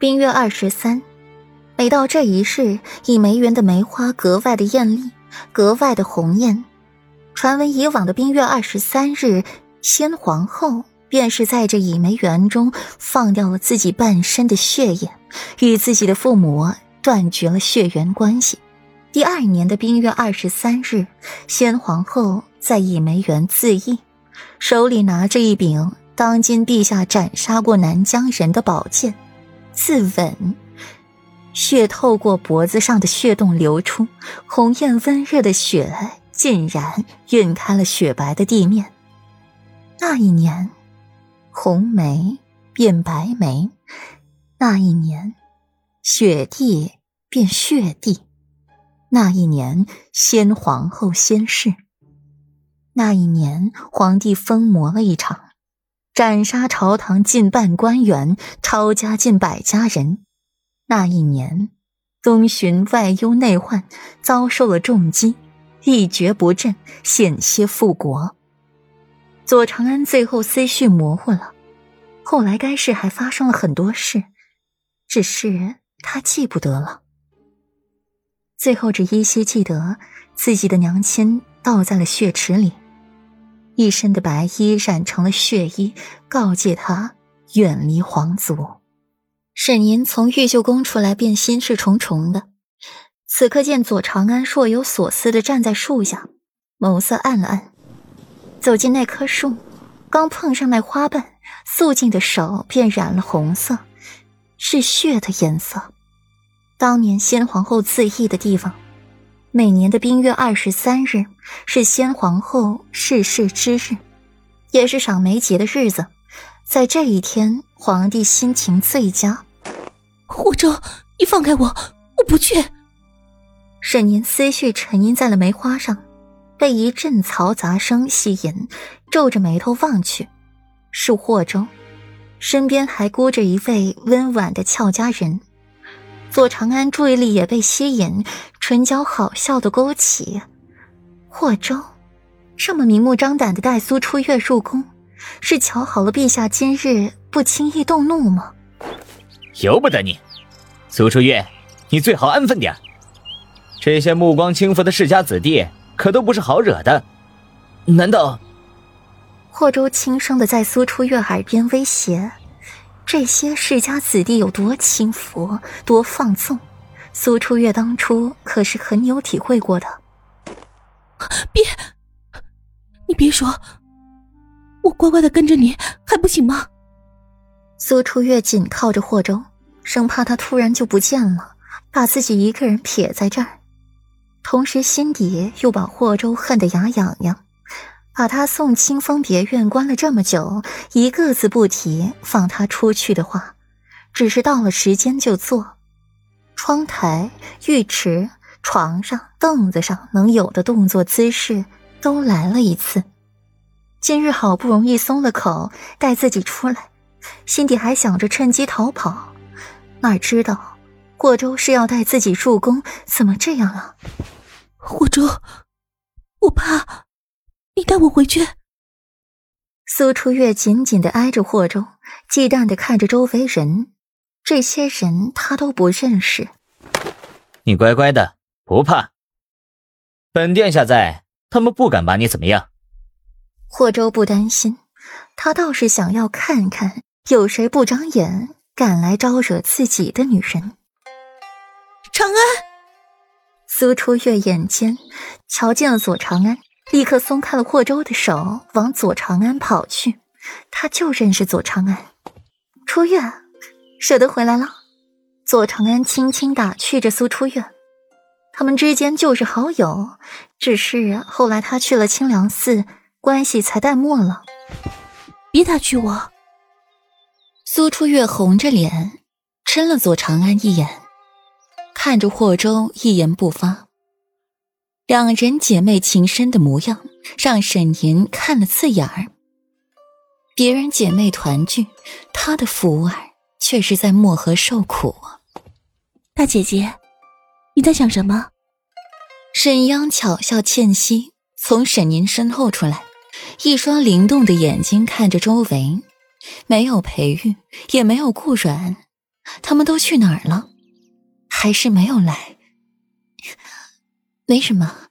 冰月二十三，每到这一日，倚梅园的梅花格外的艳丽，格外的红艳。传闻以往的冰月二十三日，先皇后便是在这倚梅园中放掉了自己半身的血液，与自己的父母断绝了血缘关系。第二年的冰月二十三日，先皇后在倚梅园自缢，手里拿着一柄当今陛下斩杀过南疆人的宝剑。自刎，血透过脖子上的血洞流出，红艳温热的血竟然晕开了雪白的地面。那一年，红梅变白梅；那一年，雪地变血地；那一年，先皇后先逝；那一年，皇帝疯魔了一场。斩杀朝堂近半官员，抄家近百家人。那一年，东巡外忧内患，遭受了重击，一蹶不振，险些复国。左长安最后思绪模糊了，后来该事还发生了很多事，只是他记不得了。最后只依稀记得自己的娘亲倒在了血池里。一身的白衣染成了血衣，告诫他远离皇族。沈吟从玉秀宫出来，便心事重重的。此刻见左长安若有所思的站在树下，眸色暗了暗，走进那棵树，刚碰上那花瓣，素净的手便染了红色，是血的颜色。当年先皇后自缢的地方。每年的冰月二十三日是先皇后逝世之日，也是赏梅节的日子。在这一天，皇帝心情最佳。霍州，你放开我，我不去。沈年思绪沉吟在了梅花上，被一阵嘈杂声吸引，皱着眉头望去，是霍州，身边还孤着一位温婉的俏佳人。左长安注意力也被吸引，唇角好笑的勾起。霍州，这么明目张胆的带苏初月入宫，是瞧好了陛下今日不轻易动怒吗？由不得你，苏初月，你最好安分点。这些目光轻浮的世家子弟可都不是好惹的。难道？霍州轻声的在苏初月耳边威胁。这些世家子弟有多轻浮，多放纵，苏初月当初可是很有体会过的。别，你别说，我乖乖的跟着你还不行吗？苏初月紧靠着霍州，生怕他突然就不见了，把自己一个人撇在这儿，同时心底又把霍州恨得牙痒痒。把他送清风别院关了这么久，一个字不提放他出去的话，只是到了时间就做。窗台、浴池、床上、凳子上能有的动作姿势都来了一次。今日好不容易松了口，带自己出来，心底还想着趁机逃跑，哪知道霍州是要带自己入宫，怎么这样啊？霍州，我怕。你带我回去。苏初月紧紧的挨着霍州，忌惮的看着周围人，这些人他都不认识。你乖乖的，不怕。本殿下在，他们不敢把你怎么样。霍州不担心，他倒是想要看看有谁不长眼，敢来招惹自己的女人。长安，苏初月眼尖，瞧见了左长安。立刻松开了霍州的手，往左长安跑去。他就认识左长安。初月，舍得回来了。左长安轻轻打趣着苏初月，他们之间就是好友，只是后来他去了清凉寺，关系才淡漠了。别打趣我。苏初月红着脸，嗔了左长安一眼，看着霍州，一言不发。两人姐妹情深的模样，让沈吟看了刺眼儿。别人姐妹团聚，她的福儿却是在漠河受苦。大姐姐，你在想什么？沈央巧笑倩兮，从沈宁身后出来，一双灵动的眼睛看着周围，没有裴玉，也没有顾软，他们都去哪儿了？还是没有来？没什么。